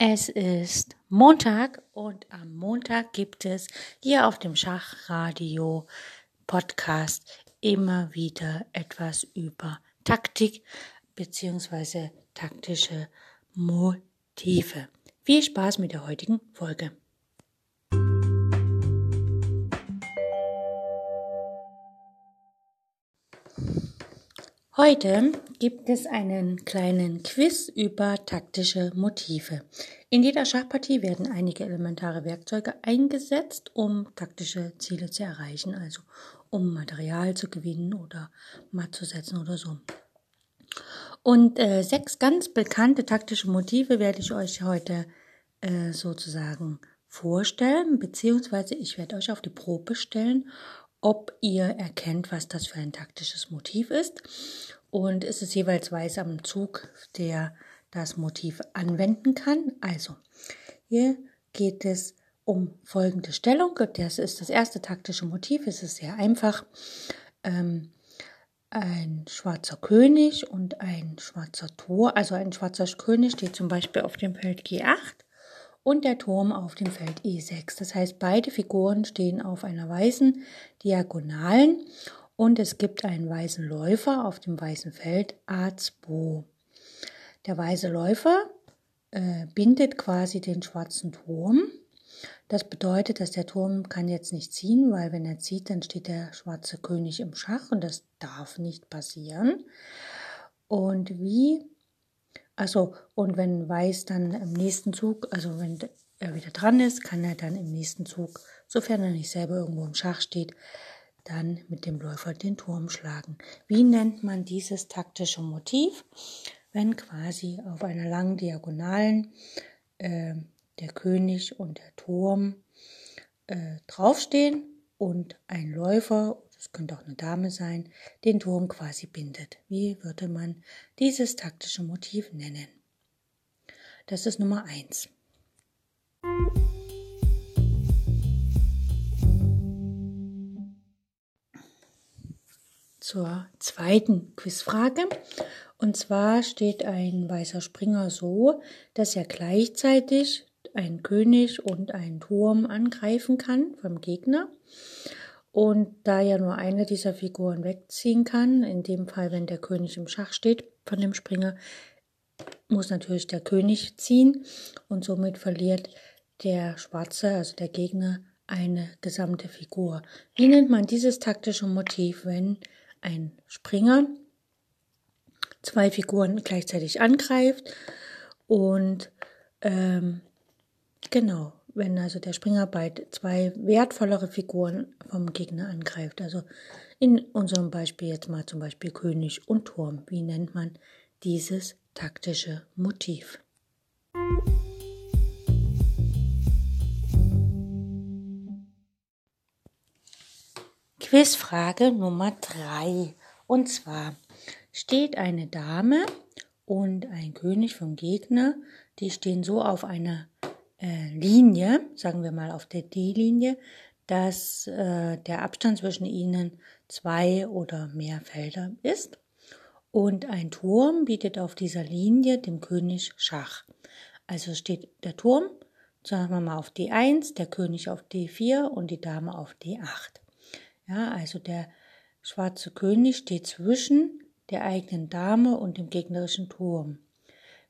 Es ist Montag und am Montag gibt es hier auf dem Schachradio Podcast immer wieder etwas über Taktik beziehungsweise taktische Motive. Viel Spaß mit der heutigen Folge. Heute gibt es einen kleinen Quiz über taktische Motive. In jeder Schachpartie werden einige elementare Werkzeuge eingesetzt, um taktische Ziele zu erreichen, also um Material zu gewinnen oder matt zu setzen oder so. Und äh, sechs ganz bekannte taktische Motive werde ich euch heute äh, sozusagen vorstellen, beziehungsweise ich werde euch auf die Probe stellen, ob ihr erkennt, was das für ein taktisches Motiv ist. Und es ist jeweils weiß am Zug, der das Motiv anwenden kann. Also, hier geht es um folgende Stellung. Das ist das erste taktische Motiv. Es ist sehr einfach. Ähm, ein schwarzer König und ein schwarzer Tor. Also ein schwarzer König steht zum Beispiel auf dem Feld G8 und der Turm auf dem Feld E6. Das heißt, beide Figuren stehen auf einer weißen Diagonalen und es gibt einen weißen Läufer auf dem weißen Feld A2. Der weiße Läufer äh, bindet quasi den schwarzen Turm. Das bedeutet, dass der Turm kann jetzt nicht ziehen, weil wenn er zieht, dann steht der schwarze König im Schach und das darf nicht passieren. Und wie also, und wenn Weiß dann im nächsten Zug, also wenn er wieder dran ist, kann er dann im nächsten Zug, sofern er nicht selber irgendwo im Schach steht, dann mit dem Läufer den Turm schlagen. Wie nennt man dieses taktische Motiv? Wenn quasi auf einer langen Diagonalen äh, der König und der Turm äh, draufstehen und ein Läufer das könnte auch eine Dame sein, den Turm quasi bindet. Wie würde man dieses taktische Motiv nennen? Das ist Nummer eins. Zur zweiten Quizfrage. Und zwar steht ein weißer Springer so, dass er gleichzeitig einen König und einen Turm angreifen kann vom Gegner. Und da ja nur eine dieser Figuren wegziehen kann, in dem Fall, wenn der König im Schach steht von dem Springer, muss natürlich der König ziehen. Und somit verliert der Schwarze, also der Gegner, eine gesamte Figur. Wie nennt man dieses taktische Motiv, wenn ein Springer zwei Figuren gleichzeitig angreift? Und ähm, genau wenn also der Springer bei zwei wertvollere Figuren vom Gegner angreift. Also in unserem Beispiel jetzt mal zum Beispiel König und Turm. Wie nennt man dieses taktische Motiv? Quizfrage Nummer drei. Und zwar steht eine Dame und ein König vom Gegner, die stehen so auf einer äh, Linie, sagen wir mal auf der D-Linie, dass äh, der Abstand zwischen ihnen zwei oder mehr Felder ist. Und ein Turm bietet auf dieser Linie dem König Schach. Also steht der Turm, sagen wir mal auf D1, der König auf D4 und die Dame auf D8. Ja, also der schwarze König steht zwischen der eigenen Dame und dem gegnerischen Turm.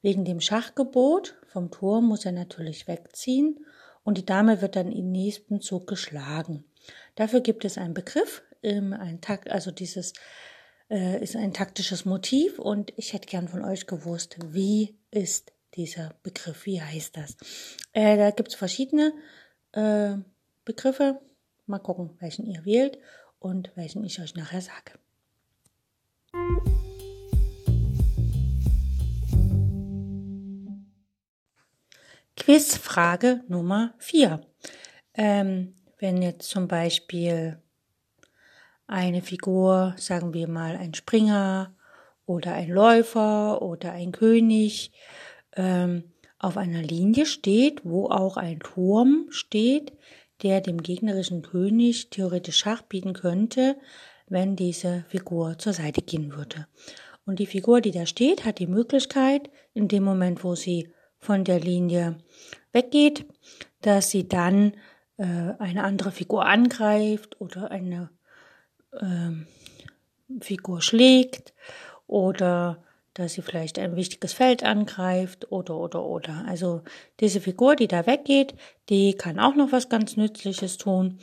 Wegen dem Schachgebot vom Turm muss er natürlich wegziehen und die Dame wird dann im nächsten Zug geschlagen. Dafür gibt es einen Begriff, ein Takt, also dieses äh, ist ein taktisches Motiv und ich hätte gern von euch gewusst, wie ist dieser Begriff, wie heißt das? Äh, da gibt es verschiedene äh, Begriffe. Mal gucken, welchen ihr wählt und welchen ich euch nachher sage. Quizfrage Nummer 4. Ähm, wenn jetzt zum Beispiel eine Figur, sagen wir mal ein Springer oder ein Läufer oder ein König, ähm, auf einer Linie steht, wo auch ein Turm steht, der dem gegnerischen König theoretisch Schach bieten könnte, wenn diese Figur zur Seite gehen würde. Und die Figur, die da steht, hat die Möglichkeit, in dem Moment, wo sie von der Linie weggeht, dass sie dann äh, eine andere Figur angreift oder eine äh, Figur schlägt oder dass sie vielleicht ein wichtiges Feld angreift oder oder oder. Also diese Figur, die da weggeht, die kann auch noch was ganz Nützliches tun.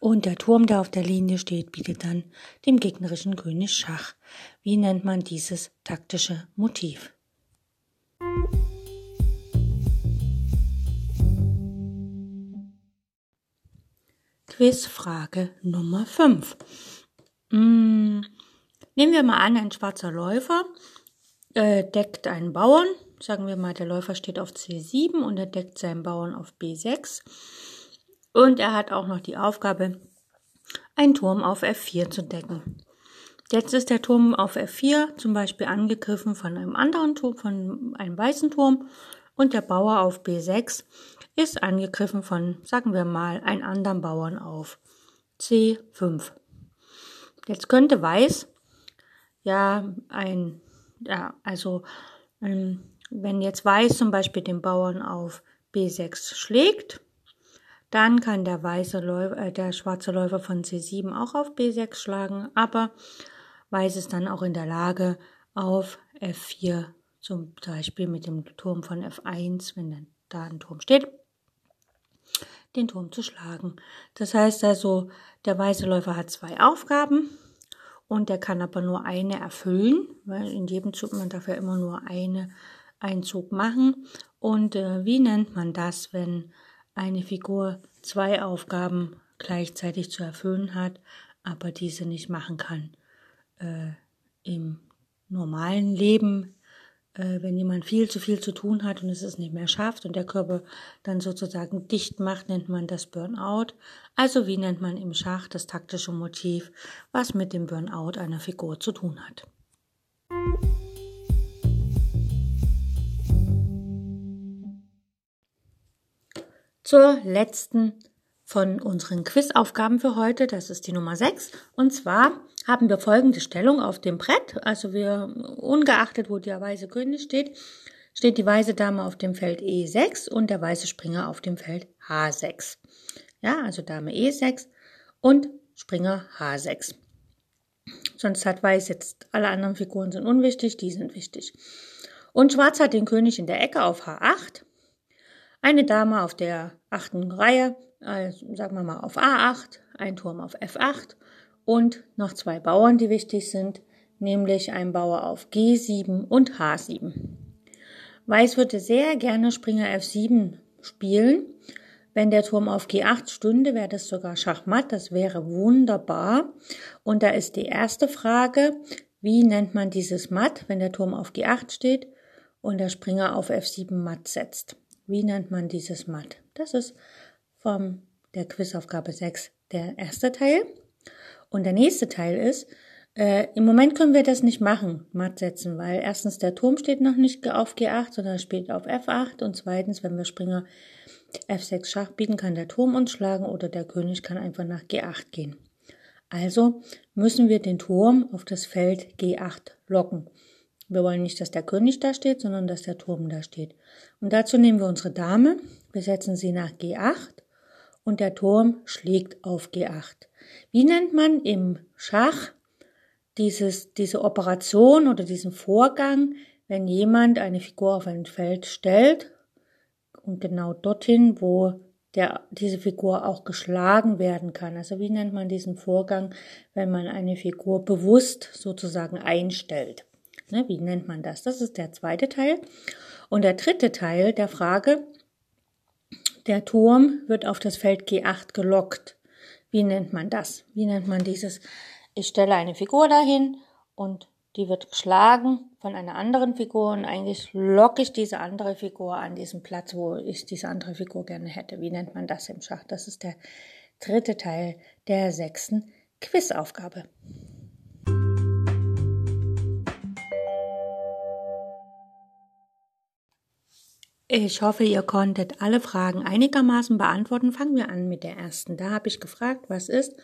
Und der Turm, der auf der Linie steht, bietet dann dem gegnerischen König Schach. Wie nennt man dieses taktische Motiv? Quizfrage Nummer 5. Hm, nehmen wir mal an, ein schwarzer Läufer äh, deckt einen Bauern. Sagen wir mal, der Läufer steht auf C7 und er deckt seinen Bauern auf B6. Und er hat auch noch die Aufgabe, einen Turm auf F4 zu decken. Jetzt ist der Turm auf F4 zum Beispiel angegriffen von einem anderen Turm, von einem weißen Turm und der Bauer auf B6 ist angegriffen von, sagen wir mal, einem anderen Bauern auf C5. Jetzt könnte Weiß ja ein, ja, also ähm, wenn jetzt Weiß zum Beispiel den Bauern auf B6 schlägt, dann kann der weiße Läufer, äh, der schwarze Läufer von C7 auch auf B6 schlagen, aber Weiß ist dann auch in der Lage, auf F4 zum Beispiel mit dem Turm von F1, wenn dann da ein Turm steht, den Turm zu schlagen. Das heißt also, der weiße Läufer hat zwei Aufgaben und der kann aber nur eine erfüllen, weil in jedem Zug man darf ja immer nur eine, einen Zug machen. Und äh, wie nennt man das, wenn eine Figur zwei Aufgaben gleichzeitig zu erfüllen hat, aber diese nicht machen kann? Äh, Im normalen Leben äh, wenn jemand viel zu viel zu tun hat und es es nicht mehr schafft und der Körper dann sozusagen dicht macht, nennt man das Burnout. Also wie nennt man im Schach das taktische Motiv, was mit dem Burnout einer Figur zu tun hat. Zur letzten von unseren Quizaufgaben für heute, das ist die Nummer 6, und zwar haben wir folgende Stellung auf dem Brett. Also wir, ungeachtet, wo der weiße König steht, steht die weiße Dame auf dem Feld E6 und der weiße Springer auf dem Feld H6. Ja, also Dame E6 und Springer H6. Sonst hat Weiß jetzt, alle anderen Figuren sind unwichtig, die sind wichtig. Und Schwarz hat den König in der Ecke auf H8, eine Dame auf der achten Reihe, also sagen wir mal auf A8, ein Turm auf F8 und noch zwei Bauern, die wichtig sind, nämlich ein Bauer auf G7 und H7. Weiß würde sehr gerne Springer F7 spielen. Wenn der Turm auf G8 stünde, wäre das sogar Schachmatt. Das wäre wunderbar. Und da ist die erste Frage, wie nennt man dieses Matt, wenn der Turm auf G8 steht und der Springer auf F7 Matt setzt? Wie nennt man dieses Matt? Das ist von der Quizaufgabe 6 der erste Teil. Und der nächste Teil ist, äh, im Moment können wir das nicht machen, matt setzen, weil erstens der Turm steht noch nicht auf G8, sondern steht auf F8 und zweitens, wenn wir Springer F6 Schach bieten, kann der Turm uns schlagen oder der König kann einfach nach G8 gehen. Also müssen wir den Turm auf das Feld G8 locken. Wir wollen nicht, dass der König da steht, sondern dass der Turm da steht. Und dazu nehmen wir unsere Dame, wir setzen sie nach G8 und der Turm schlägt auf G8. Wie nennt man im Schach dieses, diese Operation oder diesen Vorgang, wenn jemand eine Figur auf ein Feld stellt und genau dorthin, wo der, diese Figur auch geschlagen werden kann. Also wie nennt man diesen Vorgang, wenn man eine Figur bewusst sozusagen einstellt? Ne, wie nennt man das? Das ist der zweite Teil. Und der dritte Teil der Frage, der Turm wird auf das Feld G8 gelockt. Wie nennt man das? Wie nennt man dieses? Ich stelle eine Figur dahin und die wird geschlagen von einer anderen Figur und eigentlich locke ich diese andere Figur an diesen Platz, wo ich diese andere Figur gerne hätte. Wie nennt man das im Schach? Das ist der dritte Teil der sechsten Quizaufgabe. Ich hoffe, ihr konntet alle Fragen einigermaßen beantworten. Fangen wir an mit der ersten. Da habe ich gefragt, was ist,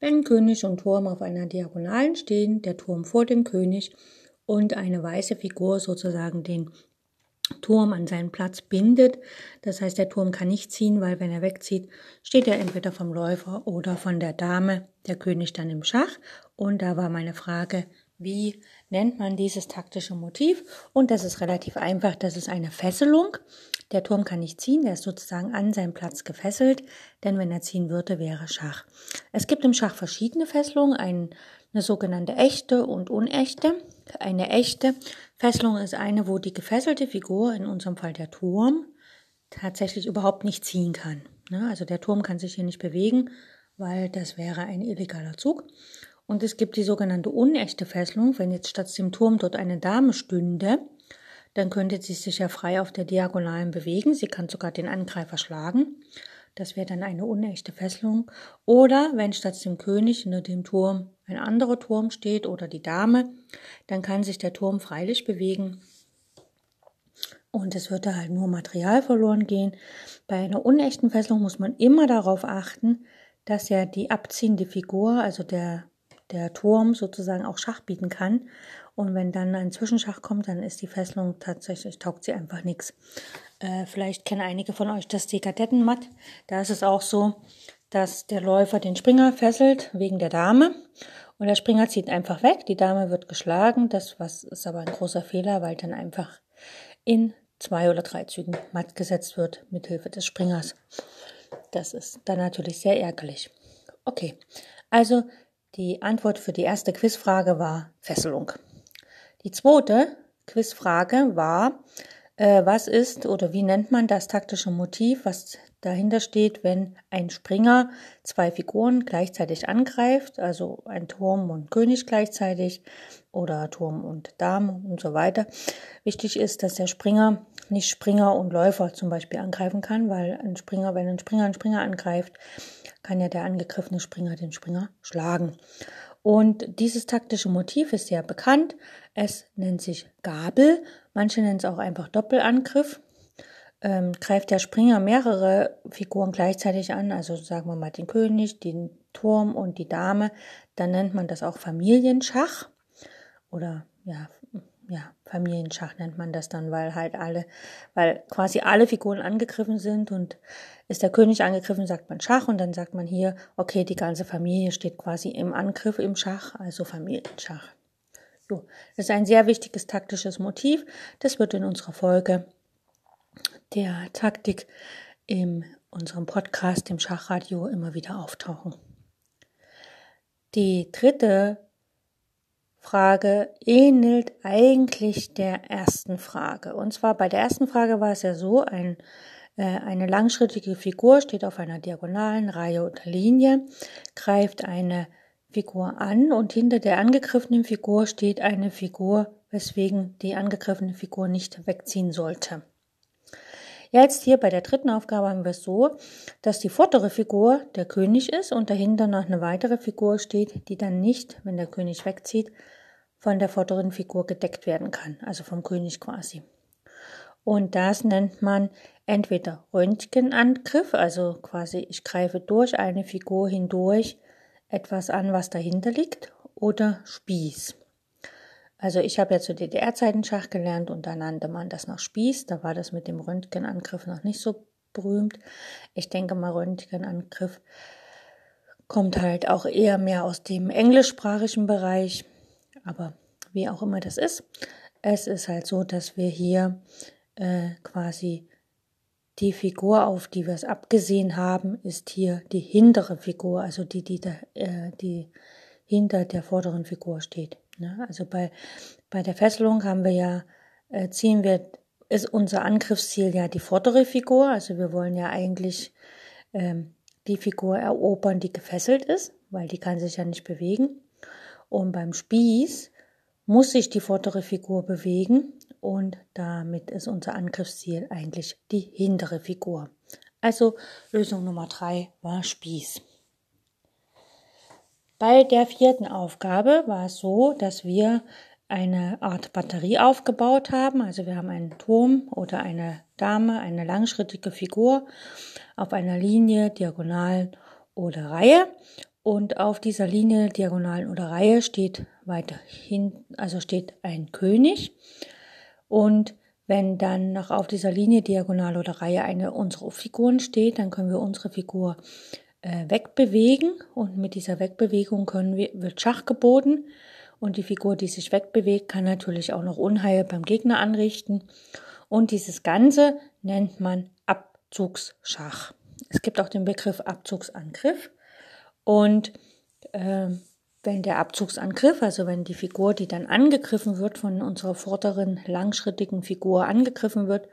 wenn König und Turm auf einer Diagonalen stehen, der Turm vor dem König und eine weiße Figur sozusagen den Turm an seinen Platz bindet. Das heißt, der Turm kann nicht ziehen, weil wenn er wegzieht, steht er entweder vom Läufer oder von der Dame, der König dann im Schach. Und da war meine Frage, wie nennt man dieses taktische Motiv? Und das ist relativ einfach, das ist eine Fesselung. Der Turm kann nicht ziehen, der ist sozusagen an seinen Platz gefesselt, denn wenn er ziehen würde, wäre Schach. Es gibt im Schach verschiedene Fesselungen, eine sogenannte echte und unechte. Eine echte Fesselung ist eine, wo die gefesselte Figur, in unserem Fall der Turm, tatsächlich überhaupt nicht ziehen kann. Ne? Also der Turm kann sich hier nicht bewegen, weil das wäre ein illegaler Zug. Und es gibt die sogenannte unechte Fesselung. Wenn jetzt statt dem Turm dort eine Dame stünde, dann könnte sie sich ja frei auf der Diagonalen bewegen. Sie kann sogar den Angreifer schlagen. Das wäre dann eine unechte Fesselung. Oder wenn statt dem König hinter dem Turm ein anderer Turm steht oder die Dame, dann kann sich der Turm freilich bewegen. Und es würde halt nur Material verloren gehen. Bei einer unechten Fesselung muss man immer darauf achten, dass ja die abziehende Figur, also der, der Turm sozusagen auch Schach bieten kann. Und wenn dann ein Zwischenschach kommt, dann ist die Fesselung tatsächlich, taugt sie einfach nichts. Äh, vielleicht kennen einige von euch das Dekadettenmatt. Da ist es auch so, dass der Läufer den Springer fesselt wegen der Dame und der Springer zieht einfach weg. Die Dame wird geschlagen. Das was ist aber ein großer Fehler, weil dann einfach in zwei oder drei Zügen matt gesetzt wird mit Hilfe des Springers. Das ist dann natürlich sehr ärgerlich. Okay, also die Antwort für die erste Quizfrage war Fesselung. Die zweite Quizfrage war, äh, was ist oder wie nennt man das taktische Motiv, was dahinter steht, wenn ein Springer zwei Figuren gleichzeitig angreift, also ein Turm und König gleichzeitig oder Turm und Dame und so weiter. Wichtig ist, dass der Springer nicht Springer und Läufer zum Beispiel angreifen kann, weil ein Springer, wenn ein Springer einen Springer angreift, kann ja der angegriffene Springer den Springer schlagen. Und dieses taktische Motiv ist sehr bekannt. Es nennt sich Gabel. Manche nennen es auch einfach Doppelangriff. Ähm, greift der Springer mehrere Figuren gleichzeitig an, also sagen wir mal den König, den Turm und die Dame, dann nennt man das auch Familienschach oder ja, ja, Familienschach nennt man das dann, weil halt alle, weil quasi alle Figuren angegriffen sind und ist der König angegriffen, sagt man Schach und dann sagt man hier, okay, die ganze Familie steht quasi im Angriff im Schach, also Familienschach. So, das ist ein sehr wichtiges taktisches Motiv. Das wird in unserer Folge der Taktik in unserem Podcast, im Schachradio, immer wieder auftauchen. Die dritte Frage ähnelt eigentlich der ersten Frage. Und zwar bei der ersten Frage war es ja so, ein, äh, eine langschrittige Figur steht auf einer diagonalen Reihe oder Linie, greift eine Figur an und hinter der angegriffenen Figur steht eine Figur, weswegen die angegriffene Figur nicht wegziehen sollte. Jetzt hier bei der dritten Aufgabe haben wir es so, dass die vordere Figur der König ist und dahinter noch eine weitere Figur steht, die dann nicht, wenn der König wegzieht, von der vorderen Figur gedeckt werden kann, also vom König quasi. Und das nennt man entweder Röntgenangriff, also quasi ich greife durch eine Figur hindurch etwas an, was dahinter liegt, oder Spieß. Also ich habe ja zu DDR-Zeiten Schach gelernt und da nannte man das noch Spieß. Da war das mit dem Röntgenangriff noch nicht so berühmt. Ich denke mal, Röntgenangriff kommt halt auch eher mehr aus dem englischsprachigen Bereich. Aber wie auch immer das ist, es ist halt so, dass wir hier äh, quasi die Figur, auf die wir es abgesehen haben, ist hier die hintere Figur, also die, die, da, äh, die hinter der vorderen Figur steht. Ne? Also bei, bei der Fesselung haben wir ja, äh, ziehen wir, ist unser Angriffsziel ja die vordere Figur. Also wir wollen ja eigentlich ähm, die Figur erobern, die gefesselt ist, weil die kann sich ja nicht bewegen. Und beim Spieß muss sich die vordere Figur bewegen und damit ist unser Angriffsziel eigentlich die hintere Figur. Also Lösung Nummer drei war Spieß. Bei der vierten Aufgabe war es so, dass wir eine Art Batterie aufgebaut haben. Also wir haben einen Turm oder eine Dame, eine langschrittige Figur auf einer Linie, Diagonalen oder Reihe. Und auf dieser Linie, Diagonalen oder Reihe steht weiterhin, also steht ein König. Und Wenn dann noch auf dieser Linie, Diagonal oder Reihe eine unserer Figuren steht, dann können wir unsere Figur wegbewegen. Und mit dieser Wegbewegung können wir, wird Schach geboten. Und die Figur, die sich wegbewegt, kann natürlich auch noch Unheil beim Gegner anrichten. Und dieses Ganze nennt man Abzugsschach. Es gibt auch den Begriff Abzugsangriff. Und äh, wenn der Abzugsangriff, also wenn die Figur, die dann angegriffen wird, von unserer vorderen langschrittigen Figur angegriffen wird,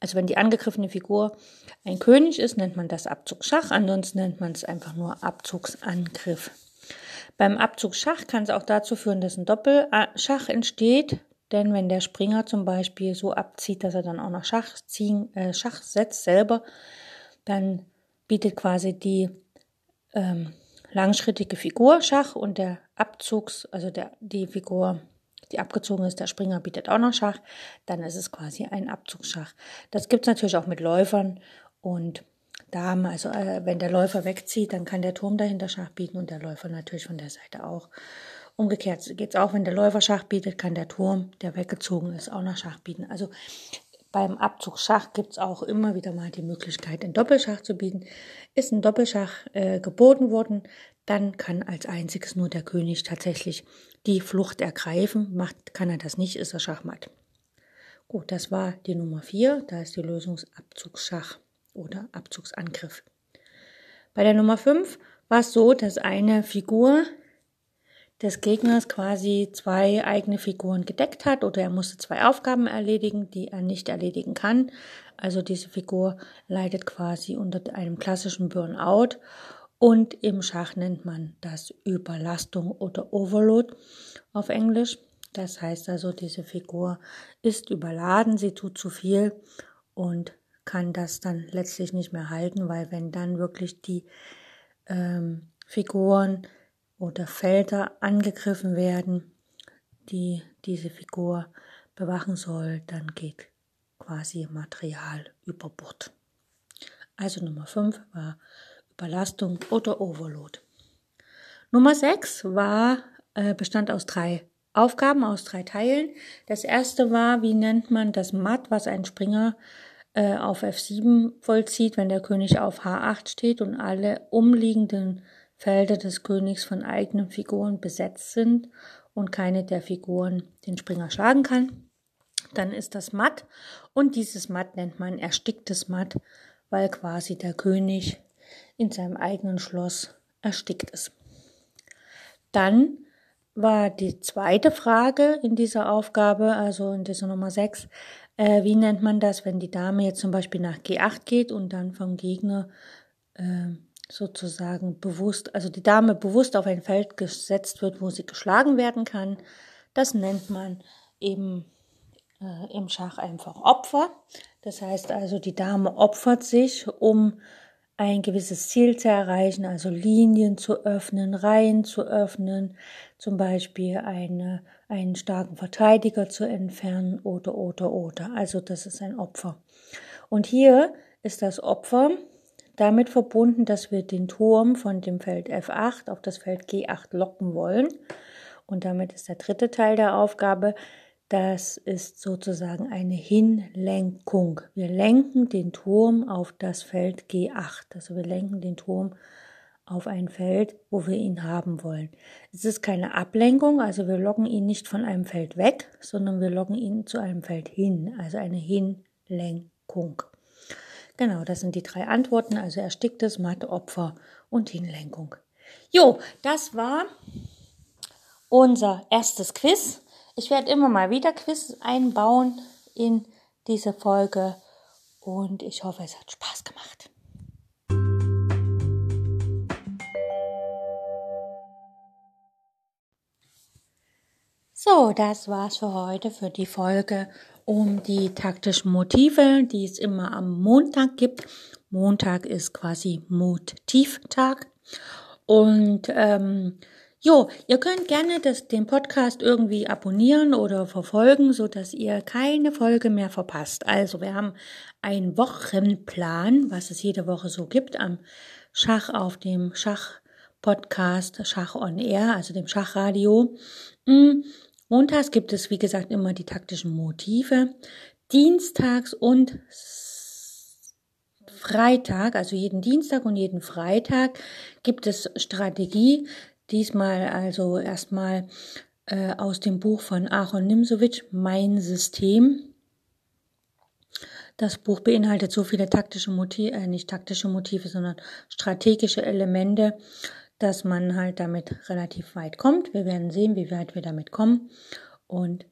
also wenn die angegriffene Figur ein König ist, nennt man das Abzugsschach, ansonsten nennt man es einfach nur Abzugsangriff. Beim Abzugsschach kann es auch dazu führen, dass ein Doppelschach entsteht, denn wenn der Springer zum Beispiel so abzieht, dass er dann auch noch Schach, ziehen, äh, Schach setzt selber, dann bietet quasi die ähm, langschrittige Figur Schach und der Abzugs, also der, die Figur, die abgezogen ist, der Springer bietet auch noch Schach, dann ist es quasi ein Abzugsschach. Das gibt es natürlich auch mit Läufern und Damen. Also äh, wenn der Läufer wegzieht, dann kann der Turm dahinter Schach bieten und der Läufer natürlich von der Seite auch. Umgekehrt geht es auch, wenn der Läufer Schach bietet, kann der Turm, der weggezogen ist, auch noch Schach bieten. Also beim Abzug Schach gibt es auch immer wieder mal die Möglichkeit, ein Doppelschach zu bieten. Ist ein Doppelschach äh, geboten worden, dann kann als einziges nur der König tatsächlich die Flucht ergreifen. Macht, kann er das nicht, ist er Schachmatt. Gut, das war die Nummer 4. Da ist die Lösungsabzugsschach oder Abzugsangriff. Bei der Nummer 5 war es so, dass eine Figur des Gegners quasi zwei eigene Figuren gedeckt hat oder er musste zwei Aufgaben erledigen, die er nicht erledigen kann. Also diese Figur leidet quasi unter einem klassischen Burnout und im Schach nennt man das Überlastung oder Overload auf Englisch. Das heißt also, diese Figur ist überladen, sie tut zu viel und kann das dann letztlich nicht mehr halten, weil wenn dann wirklich die ähm, Figuren oder Felder angegriffen werden, die diese Figur bewachen soll, dann geht quasi Material über Bord. Also Nummer 5 war Überlastung oder Overload. Nummer 6 war, äh, bestand aus drei Aufgaben, aus drei Teilen. Das erste war, wie nennt man das Matt, was ein Springer äh, auf F7 vollzieht, wenn der König auf H8 steht und alle umliegenden Felder des Königs von eigenen Figuren besetzt sind und keine der Figuren den Springer schlagen kann, dann ist das matt und dieses matt nennt man ersticktes matt, weil quasi der König in seinem eigenen Schloss erstickt ist. Dann war die zweite Frage in dieser Aufgabe, also in dieser Nummer 6, äh, wie nennt man das, wenn die Dame jetzt zum Beispiel nach G8 geht und dann vom Gegner äh, sozusagen bewusst, also die Dame bewusst auf ein Feld gesetzt wird, wo sie geschlagen werden kann. Das nennt man eben äh, im Schach einfach Opfer. Das heißt also, die Dame opfert sich, um ein gewisses Ziel zu erreichen, also Linien zu öffnen, Reihen zu öffnen, zum Beispiel eine, einen starken Verteidiger zu entfernen oder, oder, oder. Also das ist ein Opfer. Und hier ist das Opfer damit verbunden, dass wir den Turm von dem Feld F8 auf das Feld G8 locken wollen. Und damit ist der dritte Teil der Aufgabe, das ist sozusagen eine Hinlenkung. Wir lenken den Turm auf das Feld G8. Also wir lenken den Turm auf ein Feld, wo wir ihn haben wollen. Es ist keine Ablenkung, also wir loggen ihn nicht von einem Feld weg, sondern wir loggen ihn zu einem Feld hin, also eine Hinlenkung. Genau, das sind die drei Antworten, also ersticktes, Mathe, Opfer und Hinlenkung. Jo, das war unser erstes Quiz. Ich werde immer mal wieder Quiz einbauen in diese Folge und ich hoffe, es hat Spaß gemacht. So, das war's für heute, für die Folge um die taktischen Motive, die es immer am Montag gibt. Montag ist quasi Motivtag. Und ähm, jo, ihr könnt gerne das, den Podcast irgendwie abonnieren oder verfolgen, so dass ihr keine Folge mehr verpasst. Also wir haben einen Wochenplan, was es jede Woche so gibt am Schach auf dem Schach-Podcast, Schach on Air, also dem Schachradio. Mm, Montags gibt es, wie gesagt, immer die taktischen Motive. dienstags und Freitag, also jeden Dienstag und jeden Freitag gibt es Strategie. Diesmal also erstmal äh, aus dem Buch von Aaron Nimsowitsch, Mein System. Das Buch beinhaltet so viele taktische Motive, äh, nicht taktische Motive, sondern strategische Elemente, dass man halt damit relativ weit kommt. Wir werden sehen, wie weit wir damit kommen. Und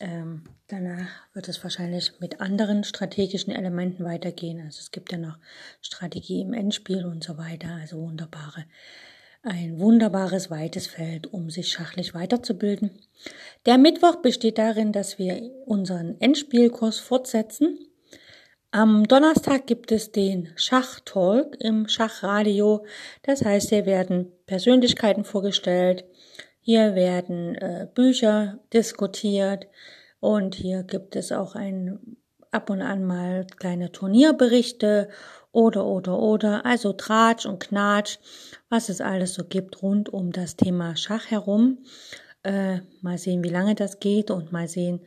ähm, danach wird es wahrscheinlich mit anderen strategischen Elementen weitergehen. Also es gibt ja noch Strategie im Endspiel und so weiter. Also wunderbare, ein wunderbares weites Feld, um sich schachlich weiterzubilden. Der Mittwoch besteht darin, dass wir unseren Endspielkurs fortsetzen. Am Donnerstag gibt es den Schachtalk im Schachradio. Das heißt, hier werden Persönlichkeiten vorgestellt, hier werden äh, Bücher diskutiert und hier gibt es auch ein ab und an mal kleine Turnierberichte oder oder oder also Tratsch und Knatsch, was es alles so gibt rund um das Thema Schach herum. Äh, mal sehen, wie lange das geht und mal sehen,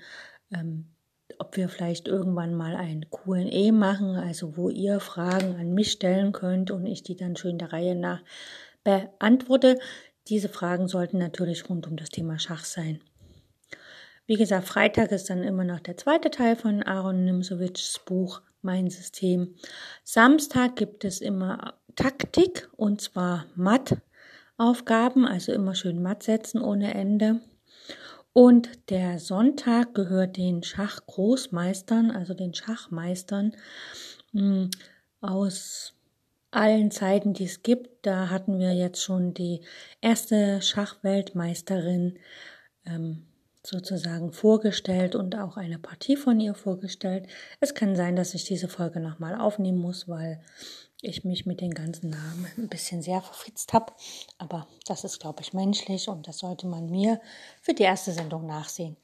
ähm, ob wir vielleicht irgendwann mal ein Q&A machen, also wo ihr Fragen an mich stellen könnt und ich die dann schön der Reihe nach beantworte. Diese Fragen sollten natürlich rund um das Thema Schach sein. Wie gesagt, Freitag ist dann immer noch der zweite Teil von Aaron Nimsowitschs Buch Mein System. Samstag gibt es immer Taktik und zwar Matt-Aufgaben, also immer schön Matt setzen ohne Ende. Und der Sonntag gehört den Schachgroßmeistern, also den Schachmeistern hm, aus allen Zeiten, die es gibt. Da hatten wir jetzt schon die erste Schachweltmeisterin ähm, sozusagen vorgestellt und auch eine Partie von ihr vorgestellt. Es kann sein, dass ich diese Folge nochmal aufnehmen muss, weil ich mich mit den ganzen Namen ein bisschen sehr verfitzt habe. Aber das ist, glaube ich, menschlich und das sollte man mir für die erste Sendung nachsehen.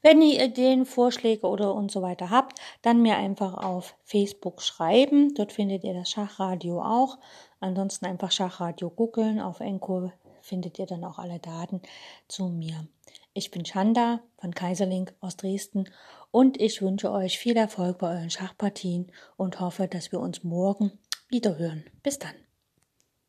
Wenn ihr Ideen, Vorschläge oder und so weiter habt, dann mir einfach auf Facebook schreiben. Dort findet ihr das Schachradio auch. Ansonsten einfach Schachradio googeln. Auf Enko findet ihr dann auch alle Daten zu mir. Ich bin Chanda von Kaiserlink aus Dresden und ich wünsche euch viel Erfolg bei euren Schachpartien und hoffe, dass wir uns morgen wiederhören. Bis dann.